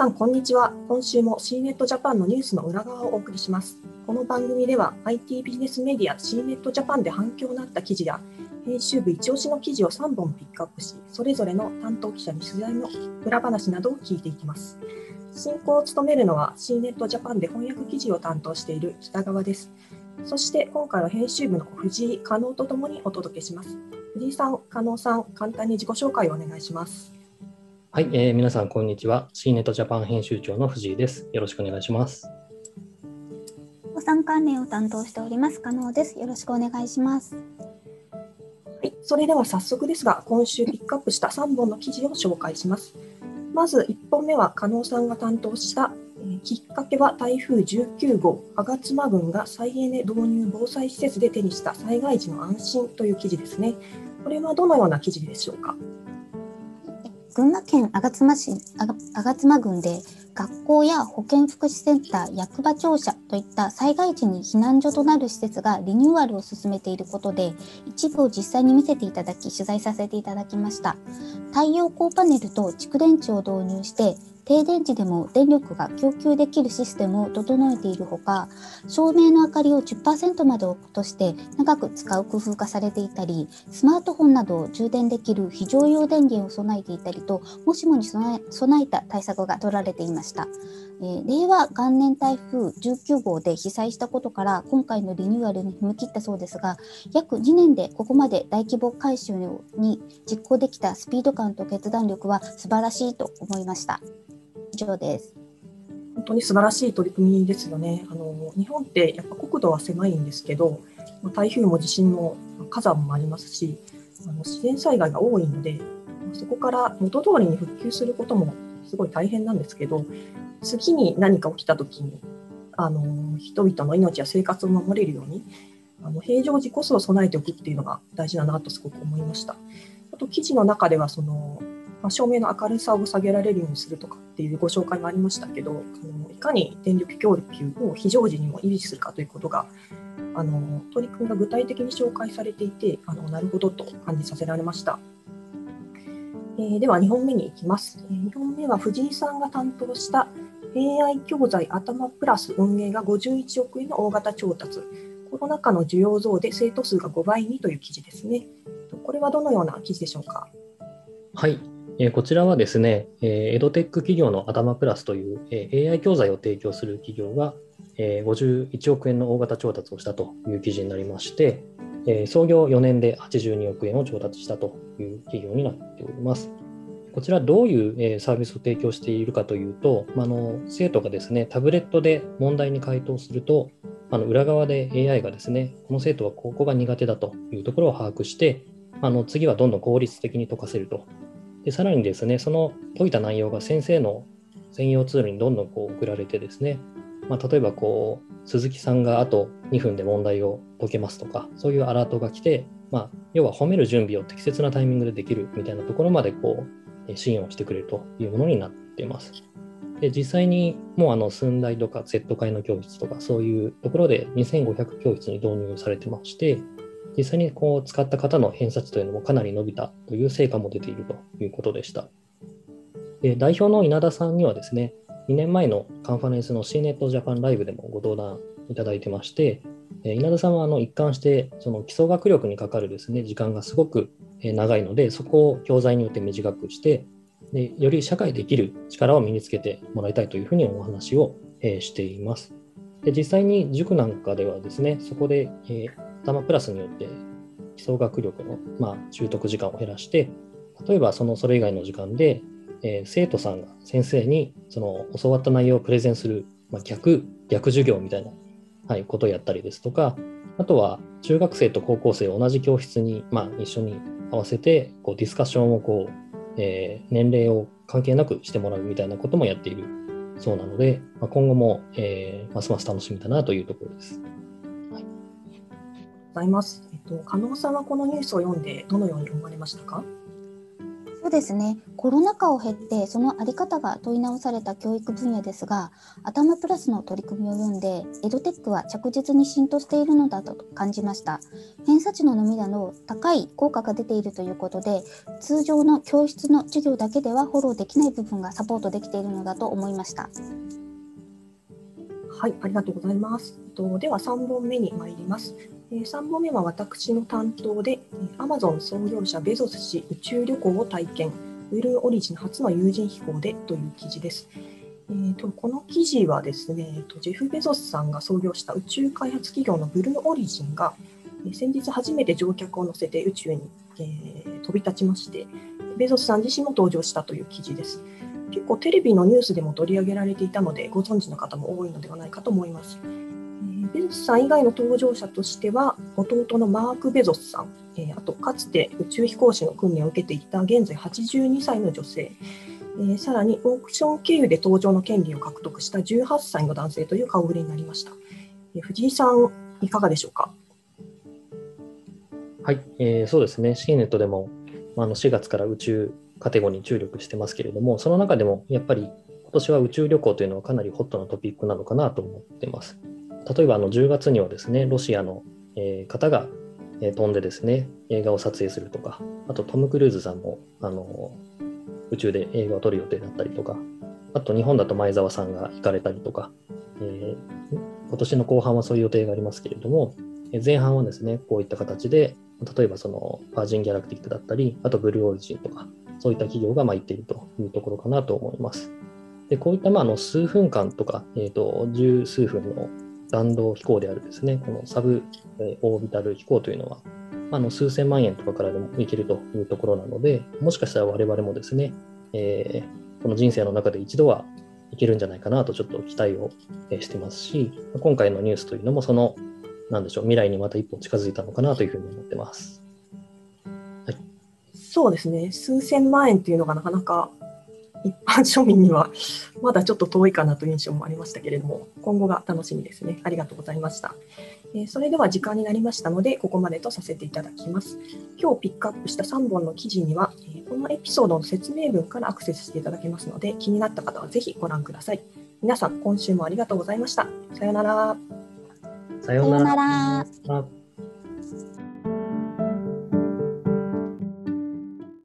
さん、こんにちは。今週も C ネットジャパンのニュースの裏側をお送りします。この番組では IT ビジネスメディア C ネットジャパンで反響のあった記事や編集部一押しの記事を3本ピックアップし、それぞれの担当記者に取材の裏話などを聞いていきます。進行を務めるのは C ネットジャパンで翻訳記事を担当している北川です。そして今回は編集部の藤井加納とともにお届けします。藤井さん、加納さん、簡単に自己紹介をお願いします。はい、えー、皆さん、こんにちは。C ネットジャパン編集長の藤井です。よろしくお願いします。予算関連を担当しております、加納です。よろしくお願いします。はい、それでは早速ですが、今週ピックアップした3本の記事を紹介します。まず1本目は、加納さんが担当した、えー、きっかけは台風19号、吾妻郡が再エネ導入防災施設で手にした災害時の安心という記事ですね。これはどのような記事でしょうか？群馬県吾妻市吾妻郡で学校や保健福祉センター、役場庁舎といった災害時に避難所となる施設がリニューアルを進めていることで一部を実際に見せていただき取材させていただきました。太陽光パネルと蓄電池を導入して停電時でも電力が供給できるシステムを整えているほか照明の明かりを10%まで落として長く使う工夫がされていたりスマートフォンなどを充電できる非常用電源を備えていたりともしもに備えた対策が取られていました。えー、令和元年台風19号で被災したことから今回のリニューアルに踏み切ったそうですが約2年でここまで大規模改修に実行できたスピード感と決断力は素晴らしいと思いました。以上です。本当に素晴らしい取り組みですよね。あの日本ってやっぱ国土は狭いんですけど、台風も地震も火山もありますし、あの自然災害が多いので、そこから元通りに復旧することもすごい大変なんですけど、次に何か起きた時にあの人々の命や生活を守れるようにあの平常時こそ備えておくっていうのが大事だなとすごく思いました。あと記事の中ではそのまあ、照明の明るさを下げられるようにするとかっていうご紹介もありましたけどあの、いかに電力供給を非常時にも維持するかということが、あの取り組みが具体的に紹介されていて、あのなるほどと感じさせられました。えー、では2本目に行きます。2本目は藤井さんが担当した AI 教材頭プラス運営が51億円の大型調達。コロナ禍の需要増で生徒数が5倍にという記事ですね。これはどのような記事でしょうか？はい、えこちらはですね、えエドテック企業のアダマプラスという、え AI 教材を提供する企業が、え51億円の大型調達をしたという記事になりまして、え創業4年で82億円を調達したという企業になっております。こちらどういうサービスを提供しているかというと、あの生徒がですね、タブレットで問題に回答すると、あの裏側で AI がですね、この生徒はここが苦手だというところを把握して、あの次はどんどん効率的に解かせるとでさらにですね、その解いた内容が先生の専用ツールにどんどんこう送られてですね、まあ、例えばこう、鈴木さんがあと2分で問題を解けますとか、そういうアラートが来て、まあ、要は褒める準備を適切なタイミングでできるみたいなところまでこう、支援をしてくれるというものになっています。で実際にもうあの寸大とか Z 会の教室とかそういうところで2500教室に導入されてまして、実際にこう使った方の偏差値というのもかなり伸びたという成果も出ているということでした。で代表の稲田さんにはですね、2年前のカンファレンスの C ネットジャパンライブでもご登壇いただいてまして、稲田さんはあの一貫してその基礎学力にかかるですね時間がすごく長いので、そこを教材によって短くして、でより社会できる力を身につけてもらいたいというふうにお話をしています。で実際に塾なんかではですね、そこで、え頭プラスによって基礎学力の、まあ、習得時間を減らして、例えばそのそれ以外の時間で、えー、生徒さんが先生にその教わった内容をプレゼンする、まあ、逆逆授業みたいな、はい、ことをやったりですとか、あとは中学生と高校生を同じ教室に、まあ、一緒に合わせてこうディスカッションをこう、えー、年齢を関係なくしてもらうみたいなこともやっている。そうなので、まあ、今後も、えー、ますます楽しみだなというところです。はいございます。えっと、加納さんはこのニュースを読んでどのように思われましたか？そうですねコロナ禍を経てその在り方が問い直された教育分野ですが頭プラスの取り組みを読んでエドテックは着実に浸透しているのだと感じました偏差値の涙の高い効果が出ているということで通常の教室の授業だけではフォローできない部分がサポートできているのだと思いましたはい、ありがとうございますと。では3本目に参ります。3本目は私の担当で、Amazon 創業者ベゾス氏宇宙旅行を体験、ブルーオリジン初の有人飛行でという記事です。えーと、この記事はですね、ジェフ・ベゾスさんが創業した宇宙開発企業のブルーオリジンが、先日初めて乗客を乗せて宇宙に、えー、飛び立ちまして、ベゾスさん自身も登場したという記事です。結構テレビのニュースでも取り上げられていたので、ご存知の方も多いのではないかと思います。ベゾスさん以外の登場者としては、弟のマーク・ベゾスさん、えあとかつて宇宙飛行士の訓練を受けていた現在82歳の女性、えさらにオークション経由で登場の権利を獲得した18歳の男性という顔ぶれになりました。え藤井さん、いかがでしょうか？はい、えー、そうですね、シーネットでもあの4月から宇宙カテゴリーに注力してますけれども、その中でもやっぱり今年は宇宙旅行というのはかなりホットなトピックなのかなと思ってます。例えばあの10月にはですね、ロシアの方が飛んでですね、映画を撮影するとか、あとトム・クルーズさんもあの宇宙で映画を撮る予定だったりとか、あと日本だと前澤さんが行かれたりとか、えー、今年の後半はそういう予定がありますけれども、前半はですね、こういった形で、例えばそのバージン・ギャラクティックだったり、あとブルーオリジンとか、そういった企業がま行っているというところかなと思います。でこういったまあの数分間とか、えー、と十数分の弾道飛行であるですね、このサブ、えオービタル飛行というのは、あの数千万円とかからでも行けるというところなので、もしかしたら我々もですね、えー、この人生の中で一度は行けるんじゃないかなとちょっと期待をしてますし、今回のニュースというのもその、なんでしょう、未来にまた一歩近づいたのかなというふうに思ってます。はい、そうですね、数千万円っていうのがなかなか一般庶民には まだちょっと遠いかなという印象もありましたけれども、今後が楽しみですね。ありがとうございました。えそれでは時間になりましたので、ここまでとさせていただきます。今日ピックアップした3本の記事には、えこのエピソードの説明文からアクセスしていただけますので、気になった方はぜひご覧ください。皆さん、今週もありがとうございました。さようなら。さようなら。